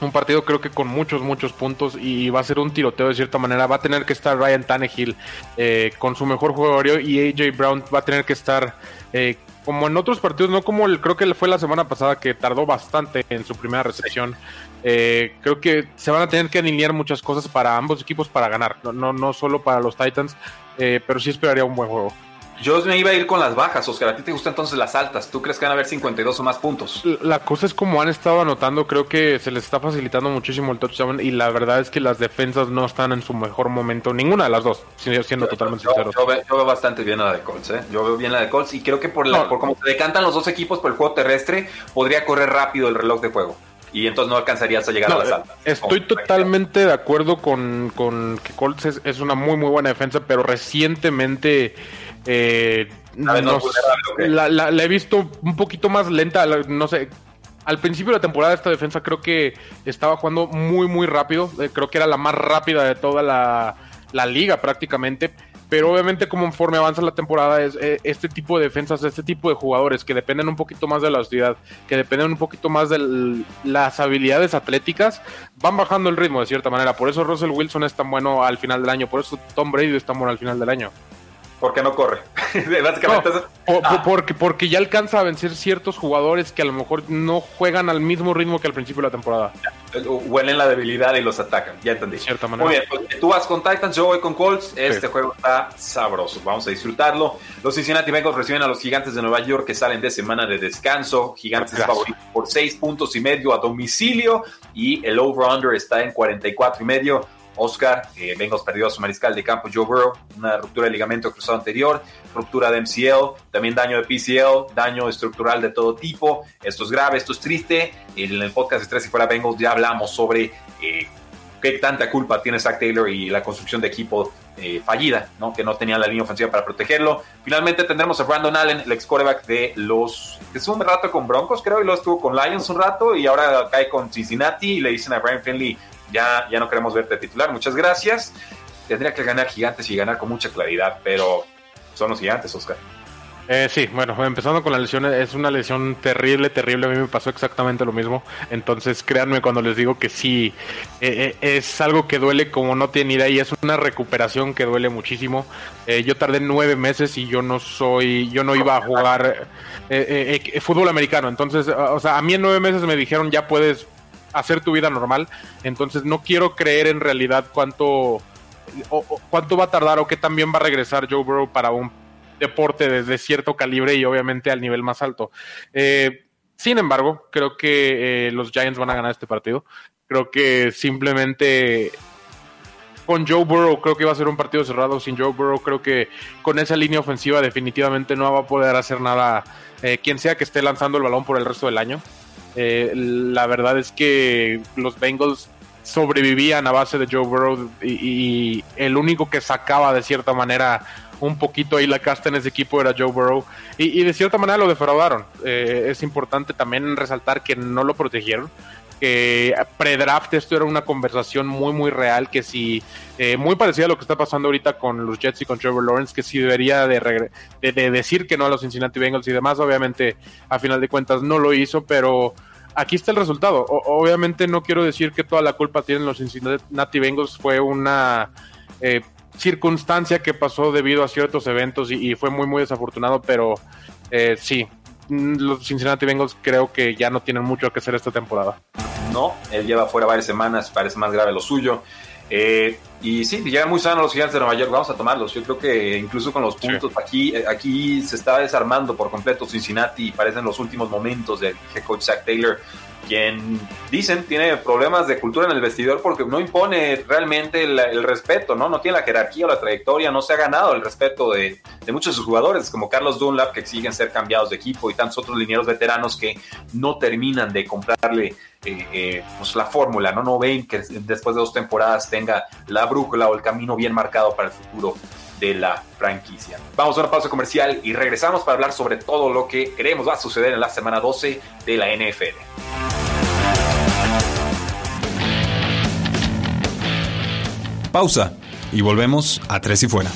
un partido creo que con muchos, muchos puntos y va a ser un tiroteo de cierta manera. Va a tener que estar Ryan Tannehill eh, con su mejor jugador y AJ Brown va a tener que estar eh, como en otros partidos, no como el, creo que fue la semana pasada que tardó bastante en su primera recepción. Eh, creo que se van a tener que alinear muchas cosas para ambos equipos para ganar, no, no, no solo para los Titans, pero sí esperaría un buen juego. Yo me iba a ir con las bajas, Oscar. A ti te gustan entonces las altas. ¿Tú crees que van a haber 52 o más puntos? La cosa es como han estado anotando, creo que se les está facilitando muchísimo el touchdown y la verdad es que las defensas no están en su mejor momento, ninguna de las dos, siendo totalmente sincero. Yo, veo, bastante bien la de Colts, ¿eh? Yo veo bien la de Colts y creo que por, la, por como se decantan los dos equipos por el juego terrestre, podría correr rápido el reloj de juego y entonces no alcanzarías a llegar a las altas. Estoy totalmente de acuerdo con, con que Colts es, es, una muy muy buena defensa, pero recientemente eh, la, he visto un poquito más lenta, no sé. Al principio de la temporada esta defensa creo que estaba jugando muy muy rápido, eh, creo que era la más rápida de toda la, liga prácticamente, pero obviamente conforme avanza la temporada es eh, este tipo de defensas, este tipo de jugadores que dependen un poquito más de la velocidad, que dependen un poquito más de las habilidades atléticas, van bajando el ritmo de cierta manera. Por eso Russell Wilson es tan bueno al final del año, por eso Tom Brady es tan bueno al final del año. Porque no corre. *laughs* Básicamente ah. porque, porque ya alcanza a vencer ciertos jugadores que a lo mejor no juegan al mismo ritmo que al principio de la temporada. Huelen la debilidad y los atacan. Ya entendí. Cierta manera. Muy bien, pues, tú vas con Titans, yo voy con Colts. Este juego está sabroso. Vamos a disfrutarlo. Los Cincinnati Bengals reciben a los Gigantes de Nueva York que salen de semana de descanso. Gigantes favoritos por seis puntos y medio a domicilio. Y el over-under está en 44 y medio. Oscar, eh, Bengals perdió a su mariscal de campo Joe Burrow, una ruptura de ligamento cruzado anterior, ruptura de MCL, también daño de PCL, daño estructural de todo tipo. Esto es grave, esto es triste. En el podcast de Tres y Fuera Bengals ya hablamos sobre eh, qué tanta culpa tiene Zach Taylor y la construcción de equipo eh, fallida, ¿no? que no tenía la línea ofensiva para protegerlo. Finalmente tendremos a Brandon Allen, el ex quarterback de los. Es un rato con Broncos, creo, y luego estuvo con Lions un rato, y ahora cae con Cincinnati y le dicen a Brian Finley ya, ya no queremos verte titular, muchas gracias. Tendría que ganar gigantes y ganar con mucha claridad, pero son los gigantes, Oscar. Eh, sí, bueno, empezando con la lesión, es una lesión terrible, terrible. A mí me pasó exactamente lo mismo. Entonces, créanme cuando les digo que sí, eh, eh, es algo que duele como no tiene idea y es una recuperación que duele muchísimo. yo tardé nueve meses y yo no soy, yo no iba a jugar fútbol americano. Entonces, o sea, a mí en nueve meses me dijeron ya puedes hacer tu vida normal. Entonces no quiero creer en realidad cuánto cuánto va a tardar o qué también va a regresar Joe Burrow para un deporte desde cierto calibre y obviamente al nivel más alto. Eh, sin embargo, creo que eh, los Giants van a ganar este partido. Creo que simplemente con Joe Burrow creo que va a ser un partido cerrado. Sin Joe Burrow creo que con esa línea ofensiva definitivamente no va a poder hacer nada eh, quien sea que esté lanzando el balón por el resto del año. Eh, la verdad es que los Bengals sobrevivían a base de Joe Burrow y, el único que sacaba de cierta manera un poquito ahí la casta en ese equipo era Joe Burrow y, de cierta manera lo defraudaron. Eh, es importante también resaltar que no lo protegieron que pre-draft esto era una conversación muy muy real que si eh, muy parecida a lo que está pasando ahorita con los Jets y con Trevor Lawrence que si debería de, de, decir que no a los Cincinnati Bengals y demás obviamente a final de cuentas no lo hizo pero aquí está el resultado. Obviamente no quiero decir que toda la culpa tienen los Cincinnati Bengals fue una eh, circunstancia que pasó debido a ciertos eventos y, fue muy muy desafortunado pero eh, sí los Cincinnati Bengals creo que ya no tienen mucho que hacer esta temporada. No, él lleva fuera varias semanas, parece más grave lo suyo. Eh, y sí, llegan muy sanos los gigantes de Nueva York, vamos a tomarlos. Yo creo que incluso con los puntos, aquí, aquí se está desarmando por completo Cincinnati, parecen los últimos momentos del head coach Zach Taylor quien dicen tiene problemas de cultura en el vestidor porque no impone realmente el, respeto, ¿no? No tiene la jerarquía o la trayectoria, no se ha ganado el respeto de, muchos de sus jugadores, como Carlos Dunlap, que exigen ser cambiados de equipo, y tantos otros linieros veteranos que no terminan de comprarle eh, eh, pues la fórmula, ¿no? No ven que después de dos temporadas tenga la brújula o el camino bien marcado para el futuro de la franquicia. Vamos a una pausa comercial y regresamos para hablar sobre todo lo que creemos va a suceder en la semana 12 de la NFL. Pausa y volvemos a Tres y Fuera.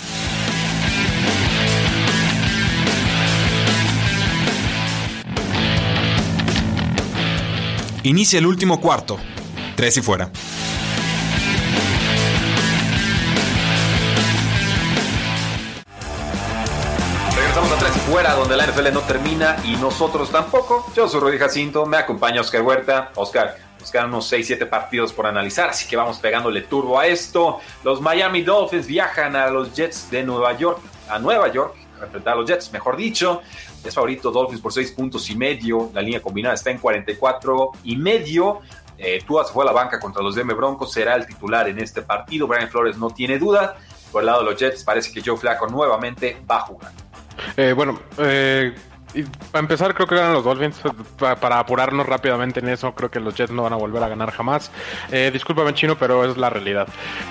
Inicia el último cuarto. Tres y fuera. fuera, donde la NFL no termina y nosotros tampoco. Yo soy Rudy Jacinto, me acompaña Oscar Huerta. Oscar, nos quedan unos 6-7 partidos por analizar, así que vamos pegándole turbo a esto. Los Miami Dolphins viajan a los Jets de Nueva York, a Nueva York, a enfrentar a los Jets, mejor dicho. Es favorito Dolphins por 6 puntos y medio. La línea combinada está en 44 y medio. Eh, Tua se fue a la banca contra los DM Broncos, será el titular en este partido. Brian Flores no tiene duda. Por el lado de los Jets, parece que Joe Flaco nuevamente va a jugar. Eh, bueno, eh, para empezar, creo que ganan los Dolphins. Para, apurarnos rápidamente en eso, creo que los Jets no van a volver a ganar jamás. Eh, discúlpame, chino, pero es la realidad.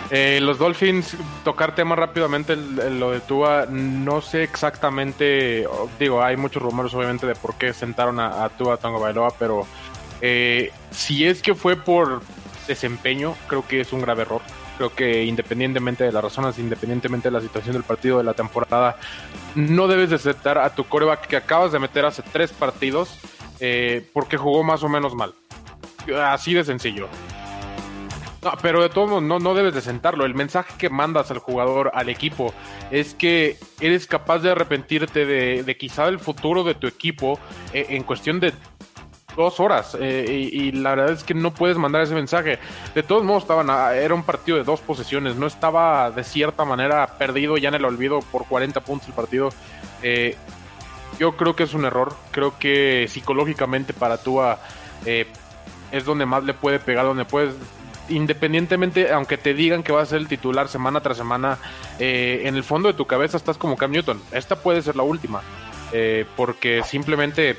Eh, los Dolphins, tocar tema rápidamente, lo de Tua, no sé exactamente. Digo, hay muchos rumores, obviamente, de por qué sentaron a, a Tua Tango Bailoa, pero si es que fue por desempeño, creo que es un grave error. Creo que independientemente de las razones, independientemente de la situación del partido de la temporada, no debes de aceptar a tu coreback que acabas de meter hace tres partidos eh, porque jugó más o menos mal. Así de sencillo. pero de todos modos, no, no debes de sentarlo. El mensaje que mandas al jugador, al equipo, es que eres capaz de arrepentirte de, quizá el futuro de tu equipo eh, en cuestión de dos horas eh, y, la verdad es que no puedes mandar ese mensaje. De todos modos, estaban era un partido de dos posesiones, no estaba de cierta manera perdido ya en el olvido por 40 puntos el partido. Eh, yo creo que es un error, creo que psicológicamente para Tua eh, es donde más le puede pegar, donde puedes independientemente, aunque te digan que va a ser el titular semana tras semana, en el fondo de tu cabeza estás como Cam Newton. Esta puede ser la última, porque simplemente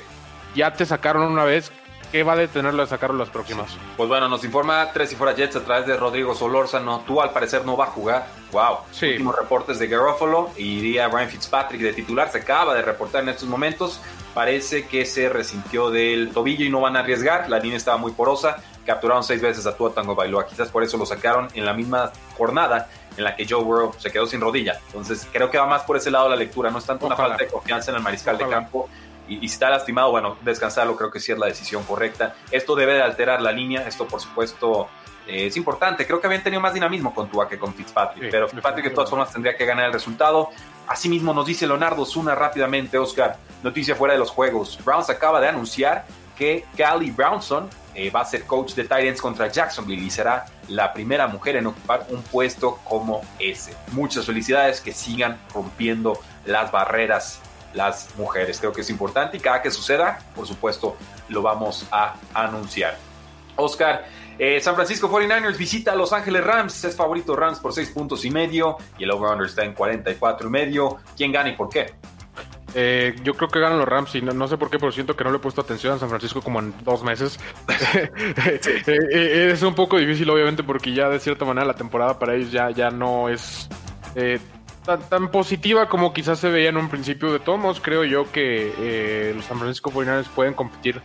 ya te sacaron una vez, ¿qué va a detenerlo de sacarlo las próximas? Pues bueno, nos informa Tres y Fuera Jets a través de Rodrigo Solórzano. Tú al parecer no va a jugar. Wow. Sí. Últimos reportes de Garofalo y iría Ryan Fitzpatrick de titular. Se acaba de reportar en estos momentos. Parece que se resintió del tobillo y no van a arriesgar. La línea estaba muy porosa. Capturaron seis veces a Tua Tango Bailoa. Quizás por eso lo sacaron en la misma jornada en la que Joe Burrow se quedó sin rodilla. Entonces creo que va más por ese lado la lectura. No es tanto una falta de confianza en el mariscal de campo y, si está lastimado, bueno, descansarlo creo que sí es la decisión correcta. Esto debe de alterar la línea, esto por supuesto eh, es importante. Creo que habían tenido más dinamismo con Tua que con Fitzpatrick, pero Fitzpatrick de todas formas tendría que ganar el resultado. Asimismo nos dice Leonardo Zuna rápidamente, Oscar, noticia fuera de los juegos. Browns acaba de anunciar que Callie Brownson eh, va a ser coach de Titans contra Jacksonville y será la primera mujer en ocupar un puesto como ese. Muchas felicidades, que sigan rompiendo las barreras las mujeres. Creo que es importante y cada que suceda, por supuesto, lo vamos a anunciar. Oscar, eh, San Francisco 49ers visita a Los Ángeles Rams. Es favorito Rams por 6 puntos y medio y el over-under está en 44 y medio. ¿Quién gana y por qué? Eh, yo creo que ganan los Rams y no, sé por qué, pero siento que no le he puesto atención a San Francisco como en dos meses. *laughs* *laughs* Eh, es un poco difícil, obviamente, porque ya de cierta manera la temporada para ellos ya, ya no es tan, tan, positiva como quizás se veía en un principio. De todos modos, creo yo que los San Francisco 49ers pueden competir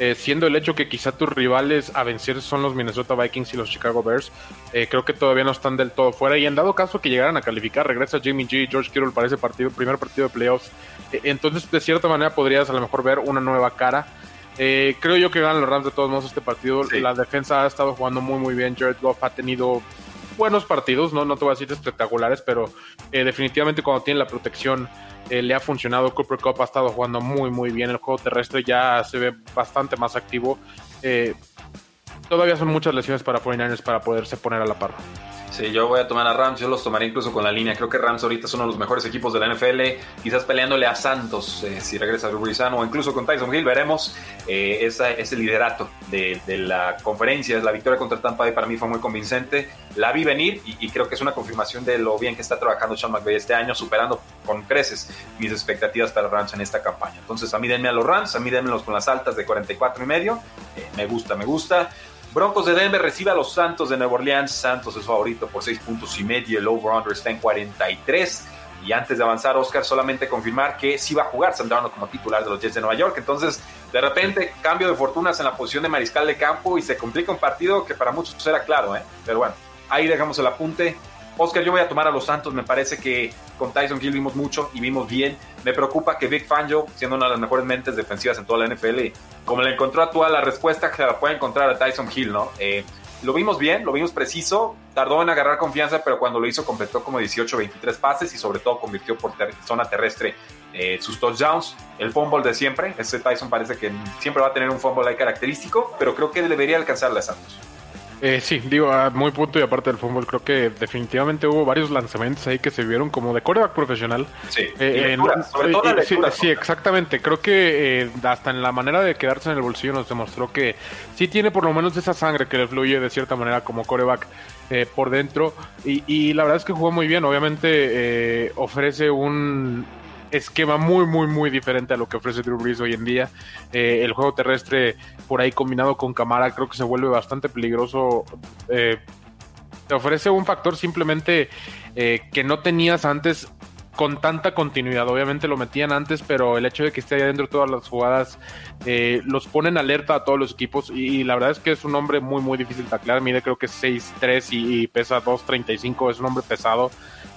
eh, siendo el hecho que quizá tus rivales a vencer son los Minnesota Vikings y los Chicago Bears, eh, creo que todavía no están del todo fuera. Y en dado caso que llegaran a calificar, regresa Jimmy G y George Kittle para ese partido, primer partido de playoffs. Eh, entonces, de cierta manera, podrías a lo mejor ver una nueva cara. creo yo que ganan los Rams de todos modos este partido. La defensa ha estado jugando muy, muy bien. Jared Goff ha tenido buenos partidos, no, no te voy a decir espectaculares, pero definitivamente cuando tiene la protección eh, le ha funcionado. Cooper Cup ha estado jugando muy, muy bien. El juego terrestre ya se ve bastante más activo. Eh, todavía son muchas lesiones para 49ers para poderse poner a la par. Sí, yo voy a tomar a Rams, yo los tomaré incluso con la línea. Creo que Rams ahorita es uno de los mejores equipos de la NFL, quizás peleándole a Santos eh, si regresa Rurizano o incluso con Tyson Hill, veremos eh, ese liderato de, la conferencia. La victoria contra Tampa Bay para mí fue muy convincente. La vi venir y, creo que es una confirmación de lo bien que está trabajando Sean McVay este año, superando con creces mis expectativas para Rams en esta campaña. Entonces, a mí denme a los Rams, a mí denmelos con las altas de 44 y medio. Eh, me gusta, me gusta. Broncos de Denver recibe a los Santos de Nueva Orleans. Santos es favorito por 6 puntos y medio. El over-under está en 43. Y antes de avanzar, Oscar, solamente confirmar que sí va a jugar Sandrano como titular de los Jets de Nueva York. Entonces, de repente, cambio de fortunas en la posición de mariscal de campo y se complica un partido que para muchos era claro, ¿eh? Pero bueno, ahí dejamos el apunte. Oscar, yo voy a tomar a los Santos. Me parece que con Tyson Hill vimos mucho y vimos bien. Me preocupa que Vic Fangio, siendo una de las mejores mentes defensivas en toda la NFL, como le encontró a toda la respuesta que la puede encontrar a Tyson Hill, ¿no? Eh, lo vimos bien, lo vimos preciso, tardó en agarrar confianza, pero cuando lo hizo completó como 18, 23 pases y sobre todo convirtió por zona terrestre eh, sus touchdowns. El fumble de siempre, ese Tyson parece que siempre va a tener un fumble ahí característico, pero creo que debería alcanzarle a Santos. Eh, sí, digo, a muy punto y aparte del fútbol, creo que definitivamente hubo varios lanzamientos ahí que se vieron como de coreback profesional. Sí, eh, sobre todo la sí, sí, exactamente. Creo que eh, hasta en la manera de quedarse en el bolsillo nos demostró que sí tiene por lo menos esa sangre que le fluye de cierta manera como coreback eh, por dentro. Y, y, la verdad es que jugó muy bien. Obviamente ofrece un, esquema muy, muy, muy diferente a lo que ofrece Drew Brees hoy en día. Eh, el juego terrestre por ahí combinado con Camara creo que se vuelve bastante peligroso. Eh, te ofrece un factor simplemente eh, que no tenías antes con tanta continuidad. Obviamente lo metían antes, pero el hecho de que esté ahí adentro todas las jugadas los ponen alerta a todos los equipos. Y, la verdad es que es un hombre muy, muy difícil de taclear. Mide creo que es 6'3 y, y pesa 2'35. Es un hombre pesado.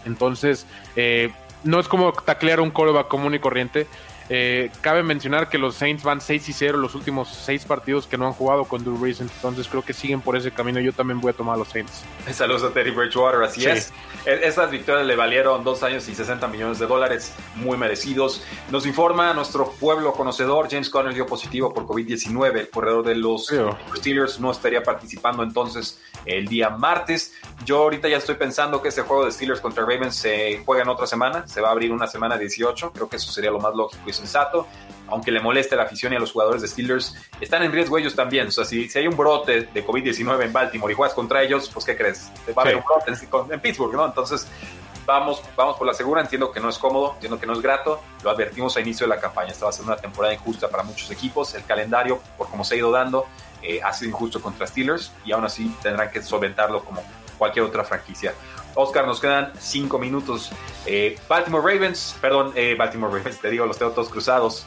Entonces, eh, no es como taclear un coreback común y corriente. Eh, cabe mencionar que los Saints van 6 y 0 los últimos 6 partidos que no han jugado con Drew Brees, entonces creo que siguen por ese camino. Yo también voy a tomar a los Saints. *laughs* Saludos a Terry Bridgewater, así es. E-, esas victorias le valieron 2 años y 60 millones de dólares, muy merecidos. Nos informa nuestro pueblo conocedor, James Conner dio positivo por COVID-19. El corredor de los Steelers no estaría participando entonces el día martes. Yo ahorita ya estoy pensando que ese juego de Steelers contra Ravens se juega en otra semana, se va a abrir una semana 18, creo que eso sería lo más lógico y sensato, aunque le moleste la afición y a los jugadores de Steelers, están en riesgo ellos también, o sea, si, si hay un brote de COVID-19 en Baltimore y juegas contra ellos, pues ¿qué crees? Va a haber un brote en, Pittsburgh, ¿no? Entonces, vamos, vamos por la segura, entiendo que no es cómodo, entiendo que no es grato, lo advertimos a inicio de la campaña, esta va a ser una temporada injusta para muchos equipos, el calendario, por cómo se ha ido dando, eh, ha sido injusto contra Steelers y aún así tendrán que solventarlo como cualquier otra franquicia. Oscar, nos quedan cinco minutos. Eh, Baltimore Ravens, perdón, eh, Baltimore Ravens, te digo, los tengo todos cruzados.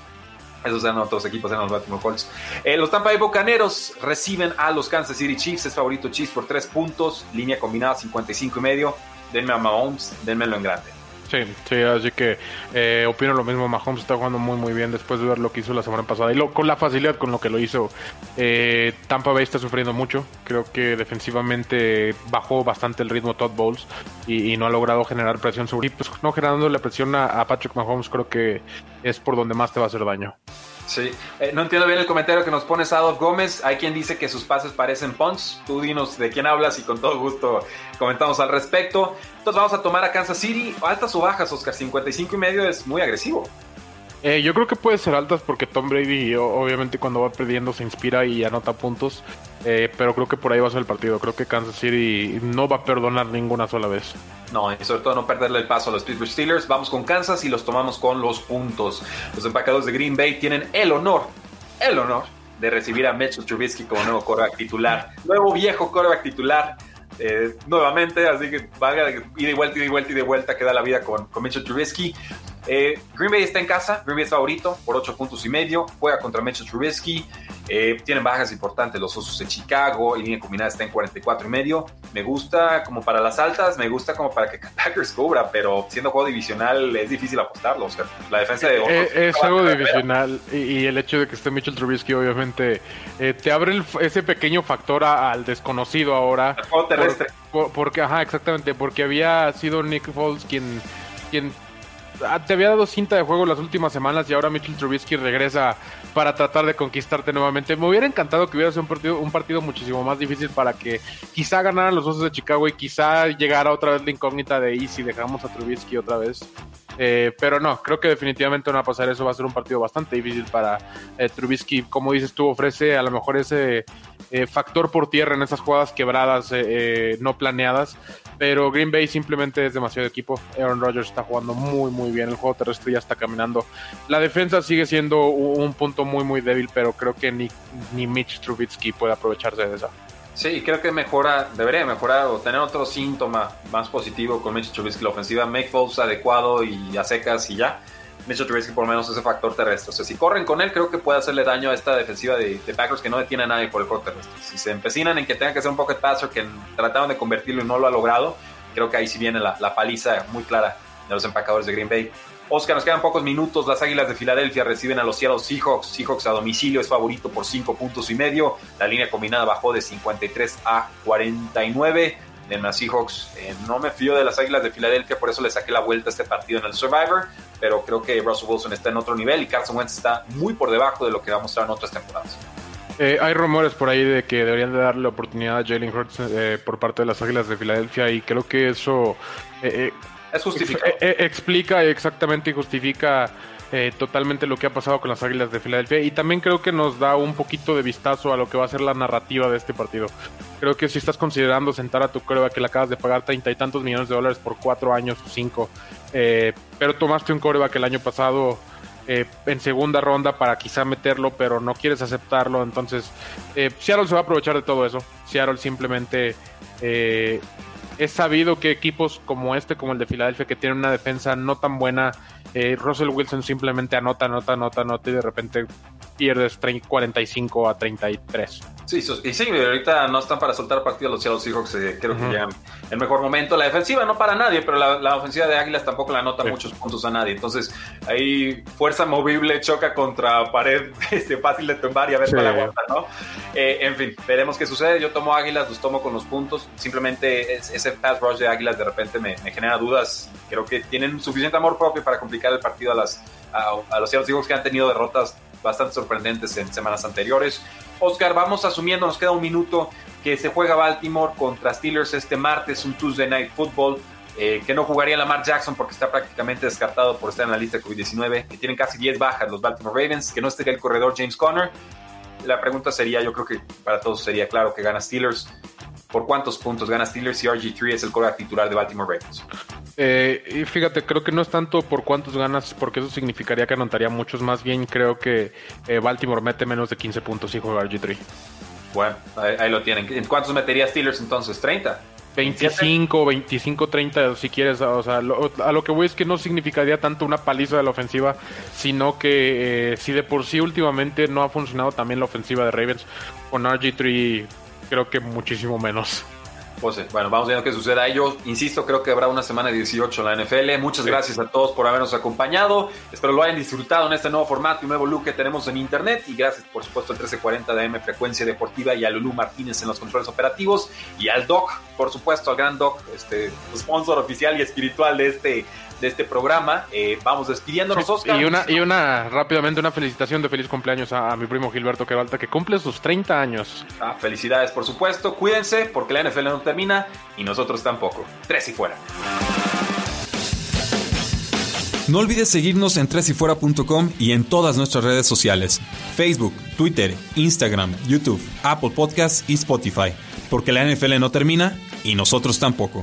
Esos eran otros equipos, eran los Baltimore Colts. los Tampa Bay Bucaneros reciben a los Kansas City Chiefs. Es favorito Chiefs por tres puntos. Línea combinada 55 y medio. Denme a Mahomes, denmelo en grande. Sí, sí, así que eh, opino lo mismo. Mahomes está jugando muy, muy bien después de ver lo que hizo la semana pasada y lo, con la facilidad con lo que lo hizo. Eh, Tampa Bay está sufriendo mucho. Creo que defensivamente bajó bastante el ritmo Todd Bowles y, no ha logrado generar presión sobre. Y pues no generando la presión a, Patrick Mahomes, creo que es por donde más te va a hacer daño. Sí, eh, no entiendo bien el comentario que nos pone Sadov Gómez. Hay quien dice que sus pases parecen punts. Tú dinos de quién hablas y con todo gusto comentamos al respecto. Entonces vamos a tomar a Kansas City. ¿Altas o bajas, Oscar? 55 y medio es muy agresivo. Eh, yo creo que puede ser altas porque Tom Brady obviamente cuando va perdiendo se inspira y anota puntos, eh, pero creo que por ahí va a ser el partido. Creo que Kansas City no va a perdonar ninguna sola vez. No, y sobre todo no perderle el paso a los Pittsburgh Steelers. Vamos con Kansas y los tomamos con los puntos. Los empacados de Green Bay tienen el honor, el honor de recibir a Mitchell Trubisky como nuevo quarterback titular. Nuevo viejo quarterback titular. Eh, nuevamente, así que valga ida y vuelta, ida y vuelta y de vuelta queda la vida con, con Mitchell Trubisky. Eh, Green Bay está en casa, Green Bay es favorito por 8 puntos y medio, juega contra Mitchell Trubisky, eh, tienen bajas importantes los Osos de Chicago, y línea combinada está en 44 y medio. Me gusta como para las altas, me gusta como para que *laughs* Packers cubra, pero siendo juego divisional es difícil apostarlo. la defensa de eh, es, juego divisional y, el hecho de que esté Mitchell Trubisky obviamente te abre ese pequeño factor al desconocido ahora. El juego terrestre. porque, ajá, exactamente, porque había sido Nick Foles quien quien Ah, te había dado cinta de juego las últimas semanas y ahora Mitchell Trubisky regresa para tratar de conquistarte nuevamente. Me hubiera encantado que hubiera sido un partido, un partido muchísimo más difícil para que quizá ganaran los Osos de Chicago y quizá llegara otra vez la incógnita de y si dejamos a Trubisky otra vez. Eh, pero no, creo que definitivamente no va a pasar eso. Va a ser un partido bastante difícil para eh, Trubisky. Como dices tú, ofrece a lo mejor ese eh, factor por tierra en esas jugadas quebradas, no planeadas. Pero Green Bay simplemente es demasiado equipo. Aaron Rodgers está jugando muy, muy bien. El juego terrestre ya está caminando. La defensa sigue siendo un punto muy, muy débil, pero creo que ni, ni Mitch Trubisky puede aprovecharse de esa. Sí, creo que mejora, debería mejorar o tener otro síntoma más positivo con Mitch Trubisky. La ofensiva, make falls adecuado y a secas y ya. Mitchell Trubisky por lo menos ese factor terrestre. O sea, si corren con él, creo que puede hacerle daño a esta defensiva de, Packers que no detiene a nadie por el juego terrestre. Si se empecinan en que tenga que ser un pocket passer, que trataron de convertirlo y no lo ha logrado, creo que ahí sí viene la, la paliza muy clara de los empacadores de Green Bay. Oscar, nos quedan pocos minutos. Las Águilas de Filadelfia reciben a los Seattle Seahawks. Seahawks a domicilio es favorito por 5 puntos y medio. La línea combinada bajó de 53 a 49 en las Seahawks. Eh, no me fío de las Águilas de Filadelfia, por eso le saqué la vuelta a este partido en el Survivor, pero creo que Russell Wilson está en otro nivel y Carson Wentz está muy por debajo de lo que va a mostrar en otras temporadas. Eh, hay rumores por ahí de que deberían de darle oportunidad a Jalen Hurts eh, por parte de las Águilas de Filadelfia y creo que eso es justificado. explica exactamente y justifica eh, totalmente lo que ha pasado con las Águilas de Filadelfia y también creo que nos da un poquito de vistazo a lo que va a ser la narrativa de este partido. Creo que si estás considerando sentar a tu coreback que le acabas de pagar treinta y tantos millones de dólares por cuatro años o cinco, eh, pero tomaste un coreback el año pasado eh, en segunda ronda para quizá meterlo, pero no quieres aceptarlo, entonces Seattle se va a aprovechar de todo eso. Seattle simplemente es sabido que equipos como este, como el de Filadelfia, que tienen una defensa no tan buena, eh, Russell Wilson simplemente anota, anota, anota, anota y de repente pierdes 45 a 33. Sí, y sí, ahorita no están para soltar partido los Seattle Seahawks, eh, creo que ya el mejor momento. La defensiva no para nadie, pero la, ofensiva de Águilas tampoco le anota muchos puntos a nadie. Entonces, ahí fuerza movible choca contra pared *laughs* este, fácil de tumbar y a ver cuál aguanta, ¿no? Eh, en fin, veremos qué sucede. Yo tomo Águilas, los tomo con los puntos. Simplemente ese pass rush de Águilas de repente me, genera dudas. Creo que tienen suficiente amor propio para complicar el partido a, las, a, los Seattle Seahawks que han tenido derrotas bastante sorprendentes en semanas anteriores. Oscar, vamos asumiendo, nos queda un minuto, que se juega Baltimore contra Steelers este martes, un Tuesday Night Football. Eh, que no jugaría Lamar Jackson porque está prácticamente descartado por estar en la lista de COVID-19, que tienen casi 10 bajas los Baltimore Ravens, que no estaría el corredor James Conner. La pregunta sería, yo creo que para todos sería claro que gana Steelers. ¿Por cuántos puntos gana Steelers si RG3 es el coreback titular de Baltimore Ravens? Eh, y fíjate, creo que no es tanto por cuántos ganas, porque eso significaría que anotaría muchos. Más bien creo que eh, Baltimore mete menos de 15 puntos y juega RG3. Bueno, ahí, lo tienen. ¿En cuántos metería Steelers entonces? ¿30? 25, 25, 30 si quieres. O sea, a lo que voy es que no significaría tanto una paliza de la ofensiva, sino que eh, si de por sí últimamente no ha funcionado también la ofensiva de Ravens, con RG3 creo que muchísimo menos. Eh, bueno, vamos viendo qué suceda. Yo insisto, creo que habrá una semana 18 en la NFL. Muchas gracias a todos por habernos acompañado. Espero lo hayan disfrutado en este nuevo formato y nuevo look que tenemos en internet. Y gracias, por supuesto, al 1340 de M Frecuencia Deportiva y a Lulú Martínez en los controles operativos. Y al Doc, por supuesto, al gran Doc, este sponsor oficial y espiritual de este de este programa. Eh, vamos despidiéndonos, Oscar. Y una, y una, rápidamente, una felicitación de feliz cumpleaños a, mi primo Gilberto Quevalta, que cumple sus 30 años. Ah, felicidades, por supuesto. Cuídense, porque la NFL no termina y nosotros tampoco. Tres y fuera. No olvides seguirnos en tresyfuera.com y en todas nuestras redes sociales: Facebook, Twitter, Instagram, YouTube, Apple Podcasts y Spotify. Porque la NFL no termina y nosotros tampoco.